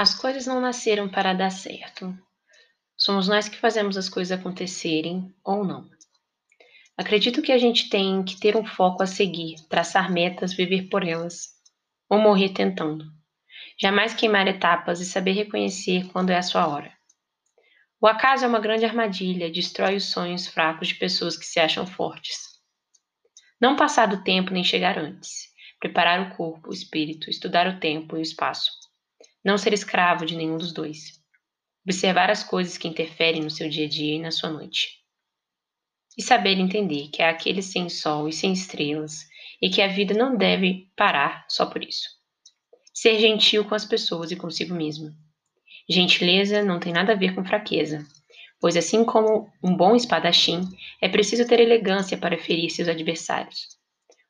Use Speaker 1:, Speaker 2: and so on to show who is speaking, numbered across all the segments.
Speaker 1: As coisas não nasceram para dar certo. Somos nós que fazemos as coisas acontecerem ou não. Acredito que a gente tem que ter um foco a seguir, traçar metas, viver por elas, ou morrer tentando. Jamais queimar etapas e saber reconhecer quando é a sua hora. O acaso é uma grande armadilha, destrói os sonhos fracos de pessoas que se acham fortes. Não passar do tempo nem chegar antes. Preparar o corpo, o espírito, estudar o tempo e o espaço. Não ser escravo de nenhum dos dois. Observar as coisas que interferem no seu dia a dia e na sua noite. E saber entender que há aquele sem sol e sem estrelas e que a vida não deve parar só por isso. Ser gentil com as pessoas e consigo mesmo. Gentileza não tem nada a ver com fraqueza, pois assim como um bom espadachim, é preciso ter elegância para ferir seus adversários.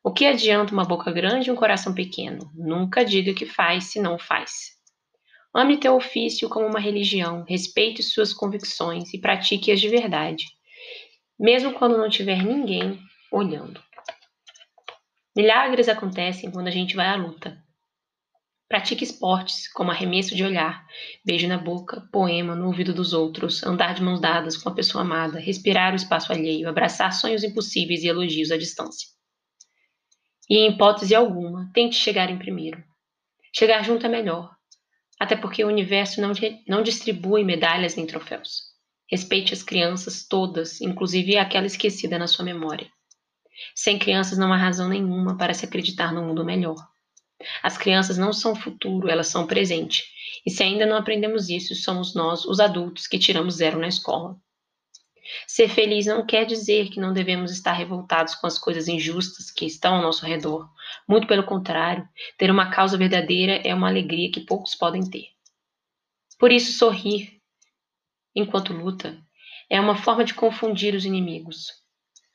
Speaker 1: O que adianta uma boca grande e um coração pequeno? Nunca diga que faz se não faz. Ame teu ofício como uma religião, respeite suas convicções e pratique-as de verdade, mesmo quando não tiver ninguém olhando. Milagres acontecem quando a gente vai à luta. Pratique esportes, como arremesso de olhar, beijo na boca, poema no ouvido dos outros, andar de mãos dadas com a pessoa amada, respirar o espaço alheio, abraçar sonhos impossíveis e elogios à distância. E em hipótese alguma, tente chegar em primeiro. Chegar junto é melhor, até porque o universo não, não distribui medalhas nem troféus. Respeite as crianças todas, inclusive aquela esquecida na sua memória. Sem crianças não há razão nenhuma para se acreditar no mundo melhor. As crianças não são futuro, elas são presente. E se ainda não aprendemos isso, somos nós, os adultos, que tiramos zero na escola. Ser feliz não quer dizer que não devemos estar revoltados com as coisas injustas que estão ao nosso redor. Muito pelo contrário, ter uma causa verdadeira é uma alegria que poucos podem ter. Por isso, sorrir enquanto luta é uma forma de confundir os inimigos,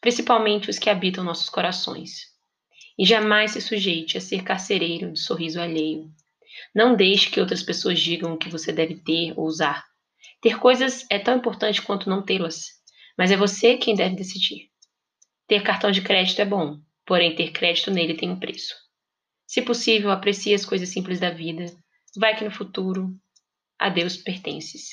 Speaker 1: principalmente os que habitam nossos corações. E jamais se sujeite a ser carcereiro de sorriso alheio. Não deixe que outras pessoas digam o que você deve ter ou usar. Ter coisas é tão importante quanto não tê-las mas é você quem deve decidir. Ter cartão de crédito é bom, porém ter crédito nele tem um preço. Se possível, aprecie as coisas simples da vida. Vai que no futuro a Deus pertences.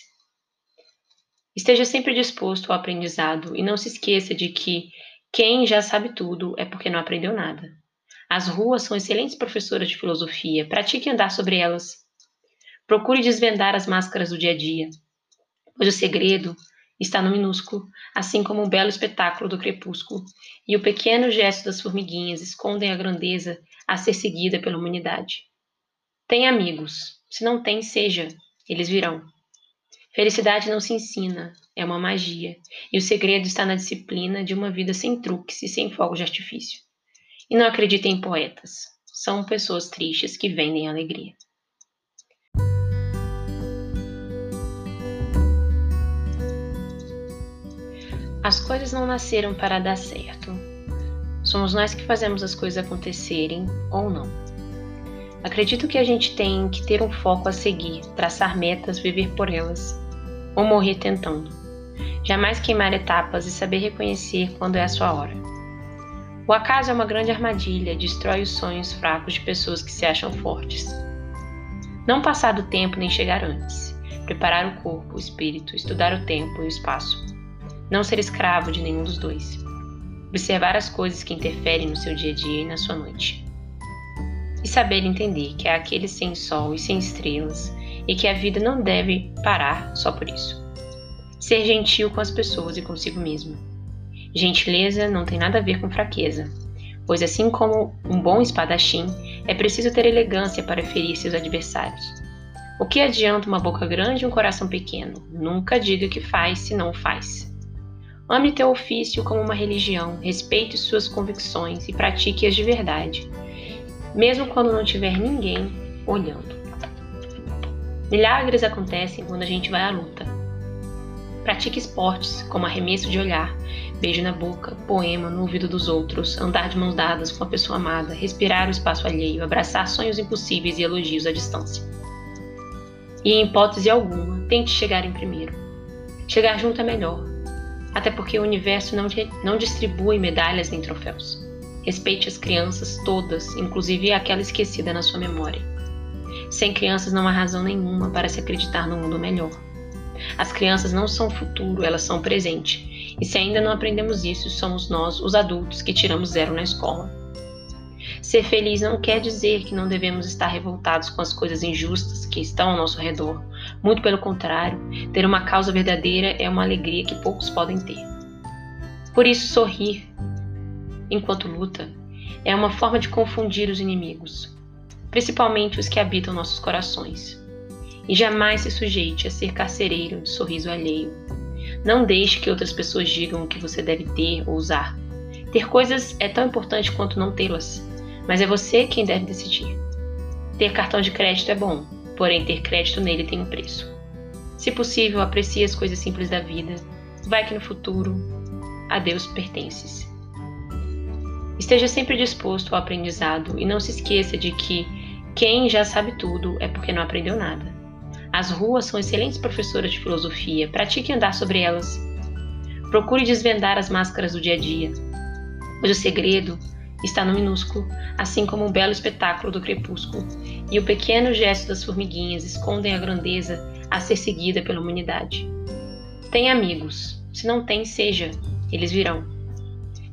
Speaker 1: Esteja sempre disposto ao aprendizado e não se esqueça de que quem já sabe tudo é porque não aprendeu nada. As ruas são excelentes professoras de filosofia, pratique andar sobre elas. Procure desvendar as máscaras do dia a dia, pois o segredo está no minúsculo, assim como o belo espetáculo do crepúsculo, e o pequeno gesto das formiguinhas escondem a grandeza a ser seguida pela humanidade. Tem amigos, se não tem, seja, eles virão. Felicidade não se ensina, é uma magia, e o segredo está na disciplina de uma vida sem truques e sem fogo de artifício. E não acreditem em poetas, são pessoas tristes que vendem alegria. As coisas não nasceram para dar certo. Somos nós que fazemos as coisas acontecerem ou não. Acredito que a gente tem que ter um foco a seguir, traçar metas, viver por elas, ou morrer tentando. Jamais queimar etapas e saber reconhecer quando é a sua hora. O acaso é uma grande armadilha, destrói os sonhos fracos de pessoas que se acham fortes. Não passar do tempo nem chegar antes. Preparar o corpo, o espírito, estudar o tempo e o espaço não ser escravo de nenhum dos dois. Observar as coisas que interferem no seu dia a dia e na sua noite. E saber entender que há aquele sem sol e sem estrelas e que a vida não deve parar só por isso. Ser gentil com as pessoas e consigo mesmo. Gentileza não tem nada a ver com fraqueza, pois assim como um bom espadachim, é preciso ter elegância para ferir seus adversários. O que adianta uma boca grande e um coração pequeno? Nunca diga que faz se não faz. Ame teu ofício como uma religião, respeite suas convicções e pratique-as de verdade, mesmo quando não tiver ninguém olhando. Milagres acontecem quando a gente vai à luta. Pratique esportes, como arremesso de olhar, beijo na boca, poema no ouvido dos outros, andar de mãos dadas com a pessoa amada, respirar o espaço alheio, abraçar sonhos impossíveis e elogios à distância. E em hipótese alguma, tente chegar em primeiro. Chegar junto é melhor, até porque o universo não, não distribui medalhas nem troféus. Respeite as crianças todas, inclusive aquela esquecida na sua memória. Sem crianças não há razão nenhuma para se acreditar no mundo melhor. As crianças não são futuro, elas são presente. E se ainda não aprendemos isso, somos nós, os adultos, que tiramos zero na escola. Ser feliz não quer dizer que não devemos estar revoltados com as coisas injustas que estão ao nosso redor. Muito pelo contrário, ter uma causa verdadeira é uma alegria que poucos podem ter. Por isso, sorrir enquanto luta é uma forma de confundir os inimigos, principalmente os que habitam nossos corações. E jamais se sujeite a ser carcereiro de sorriso alheio. Não deixe que outras pessoas digam o que você deve ter ou usar. Ter coisas é tão importante quanto não tê-las, mas é você quem deve decidir. Ter cartão de crédito é bom, porém ter crédito nele tem um preço. Se possível, aprecie as coisas simples da vida. Vai que no futuro a Deus pertences. Esteja sempre disposto ao aprendizado e não se esqueça de que quem já sabe tudo é porque não aprendeu nada. As ruas são excelentes professoras de filosofia, pratique andar sobre elas. Procure desvendar as máscaras do dia a dia, pois o segredo está no minúsculo, assim como o belo espetáculo do crepúsculo, e o pequeno gesto das formiguinhas escondem a grandeza a ser seguida pela humanidade. Tem amigos, se não tem, seja, eles virão.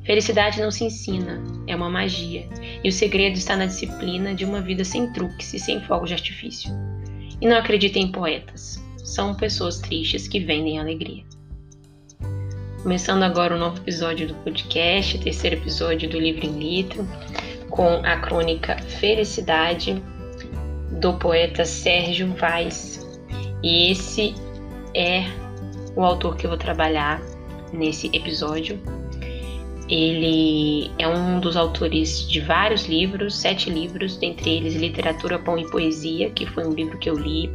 Speaker 1: Felicidade não se ensina, é uma magia, e o segredo está na disciplina de uma vida sem truques e sem fogos de artifício. E não acreditem em poetas, são pessoas tristes que vendem alegria. Começando agora o um novo episódio do podcast, terceiro episódio do Livro em Litro, com a crônica Felicidade do poeta Sérgio Vaz. E esse é o autor que eu vou trabalhar nesse episódio. Ele é um dos autores de vários livros, sete livros, dentre eles Literatura, Pão e Poesia, que foi um livro que eu li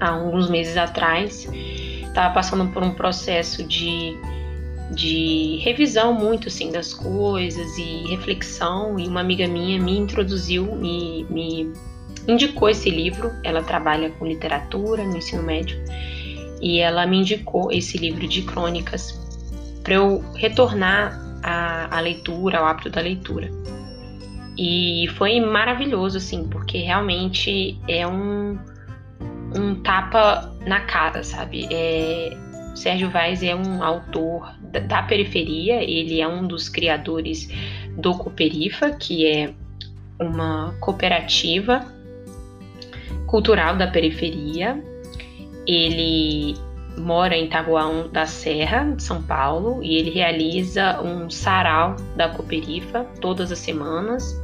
Speaker 1: há alguns meses atrás. Estava passando por um processo de, de revisão muito assim das coisas e reflexão, e uma amiga minha me introduziu, me, me indicou esse livro. Ela trabalha com literatura no ensino médio e ela me indicou esse livro de crônicas para eu retornar à, à leitura, ao hábito da leitura. E foi maravilhoso, assim, porque realmente é um, um tapa na cara, sabe? É, Sérgio Vaz é um autor da, da, periferia, ele é um dos criadores do Cooperifa, que é uma cooperativa cultural da periferia. Ele mora em Taboão da Serra, São Paulo, e ele realiza um sarau da Cooperifa todas as semanas,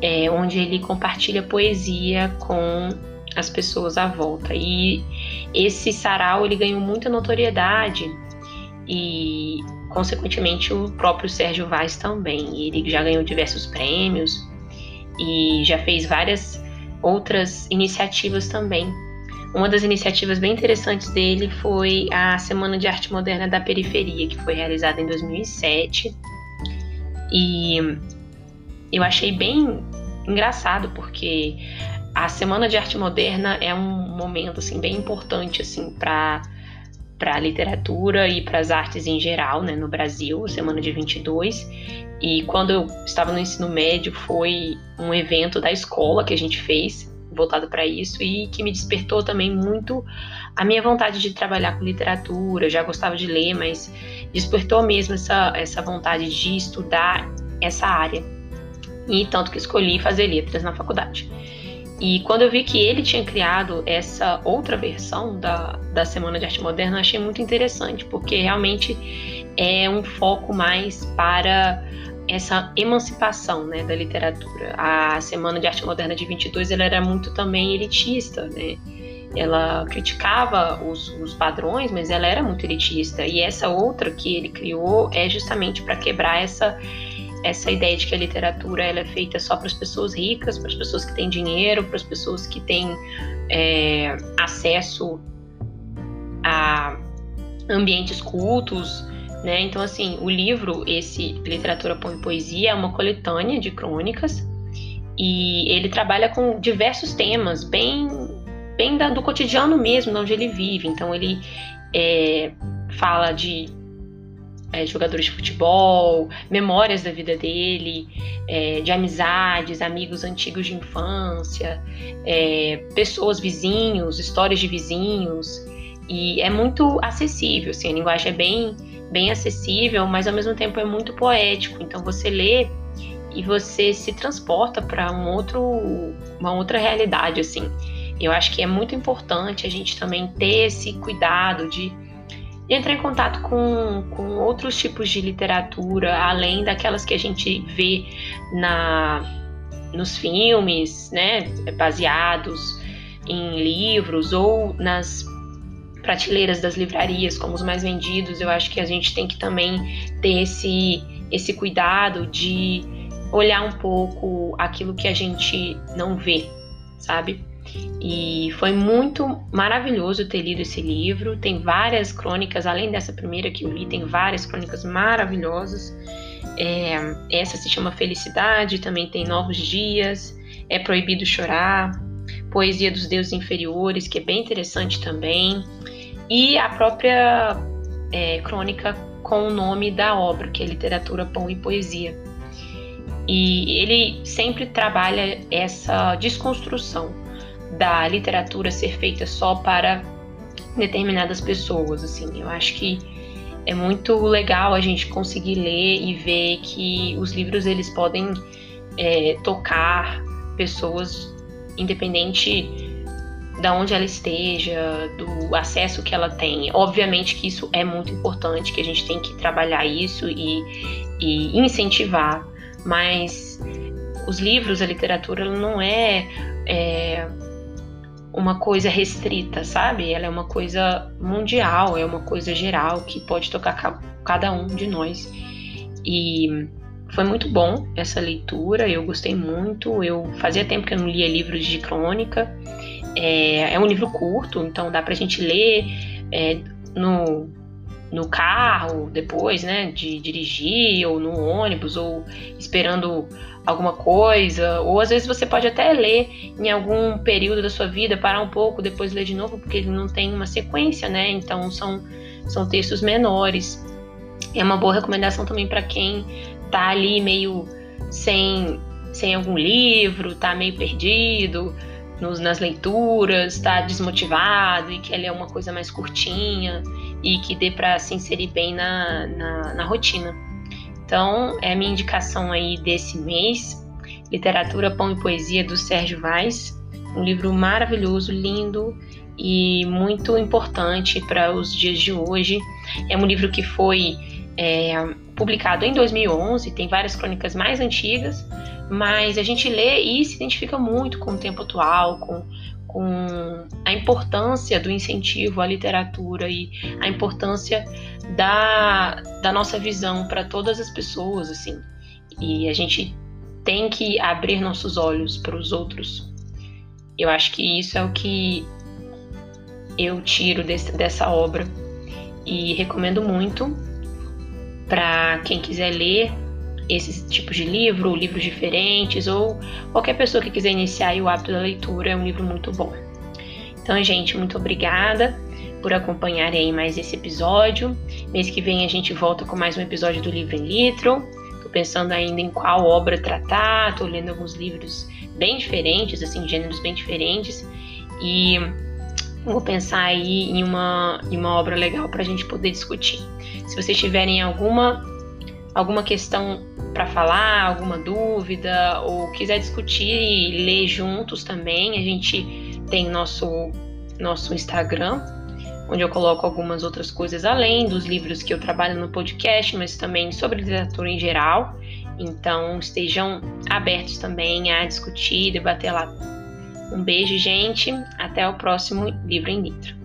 Speaker 1: é, onde ele compartilha poesia com as pessoas à volta. E esse sarau ele ganhou muita notoriedade e, consequentemente, o próprio Sérgio Vaz também. Ele já ganhou diversos prêmios e já fez várias outras iniciativas também uma das iniciativas bem interessantes dele foi a Semana de Arte Moderna da Periferia, que foi realizada em 2007. E eu achei bem engraçado porque a Semana de Arte Moderna é um momento assim bem importante assim para para a literatura e para as artes em geral, né, no Brasil, Semana de 22. E quando eu estava no ensino médio, foi um evento da escola que a gente fez voltado para isso e que me despertou também muito a minha vontade de trabalhar com literatura. Eu já gostava de ler, mas despertou mesmo essa, essa vontade de estudar essa área. E tanto que escolhi fazer letras na faculdade. E quando eu vi que ele tinha criado essa outra versão da, da Semana de Arte Moderna, eu achei muito interessante, porque realmente é um foco mais para essa emancipação né, da literatura. A Semana de Arte Moderna de 22 ela era muito também elitista, né? Ela criticava os, os padrões, mas ela era muito elitista. E essa outra que ele criou é justamente para quebrar essa essa ideia de que a literatura ela é feita só para as pessoas ricas, para as pessoas que têm dinheiro, para as pessoas que têm é, acesso a ambientes cultos, né? Então, assim, o livro, esse Literatura, Pão e Poesia, é uma coletânea de crônicas e ele trabalha com diversos temas, bem, bem da, do cotidiano mesmo, de onde ele vive. Então, ele é, fala de é, jogadores de futebol, memórias da vida dele, é, de amizades, amigos antigos de infância, é, pessoas, vizinhos, histórias de vizinhos. E é muito acessível, assim, a linguagem é bem, bem acessível, mas ao mesmo tempo é muito poético. Então você lê e você se transporta para um outro, uma outra realidade, assim. Eu acho que é muito importante a gente também ter esse cuidado de entrar em contato com, com outros tipos de literatura, além daquelas que a gente vê na, nos filmes, né, baseados em livros ou nas prateleiras das livrarias como os mais vendidos. Eu acho que a gente tem que também ter esse, esse cuidado de olhar um pouco aquilo que a gente não vê, sabe? E foi muito maravilhoso ter lido esse livro. Tem várias crônicas, além dessa primeira que eu li, tem várias crônicas maravilhosas. É, essa se chama Felicidade, também tem Novos Dias, É Proibido Chorar, Poesia dos Deuses Inferiores, que é bem interessante também, e a própria é, crônica com o nome da obra, que é Literatura, Pão e Poesia. E ele sempre trabalha essa desconstrução da literatura ser feita só para determinadas pessoas, assim. Eu acho que é muito legal a gente conseguir ler e ver que os livros eles podem é, tocar pessoas independente da onde ela esteja, do acesso que ela tem. Obviamente que isso é muito importante, que a gente tem que trabalhar isso e, e incentivar, mas os livros, a literatura, não é, é uma coisa restrita, sabe? Ela é uma coisa mundial, é uma coisa geral que pode tocar cada um de nós. E foi muito bom essa leitura, eu gostei muito. Eu fazia tempo que eu não lia livros de crônica. É, é um livro curto, então dá pra gente ler é, no, no carro depois, né, de dirigir, ou no ônibus, ou esperando alguma coisa, ou às vezes você pode até ler em algum período da sua vida, parar um pouco, depois ler de novo, porque ele não tem uma sequência, né? Então são, são textos menores. É uma boa recomendação também para quem tá ali meio sem, sem algum livro, tá meio perdido nos, nas leituras, tá desmotivado e quer ler uma coisa mais curtinha e que dê para se inserir bem na, na, na rotina. Então, é a minha indicação aí desse mês, Literatura, Pão e Poesia, do Sérgio Vaz. Um livro maravilhoso, lindo e muito importante para os dias de hoje. É um livro que foi é, publicado em 2011, tem várias crônicas mais antigas, mas a gente lê e se identifica muito com o tempo atual, com, com a importância do incentivo à literatura e a importância da, da nossa visão para todas as pessoas, assim. E a gente tem que abrir nossos olhos para os outros. Eu acho que isso é o que eu tiro desse, dessa obra e recomendo muito para quem quiser ler esses tipos de livro, livros diferentes ou qualquer pessoa que quiser iniciar o hábito da leitura, é um livro muito bom. Então, gente, muito obrigada por acompanharem mais esse episódio. Mês que vem a gente volta com mais um episódio do Livro em Litro. Tô pensando ainda em qual obra tratar, tô lendo alguns livros bem diferentes, assim, gêneros bem diferentes. E vou pensar aí em uma, em uma obra legal para a gente poder discutir. Se vocês tiverem alguma alguma questão para falar, alguma dúvida ou quiser discutir e ler juntos também, a gente tem nosso nosso Instagram, onde eu coloco algumas outras coisas além dos livros que eu trabalho no podcast, mas também sobre literatura em geral. Então estejam abertos também a discutir, debater lá. Um beijo, gente. Até o próximo Livro em Litro.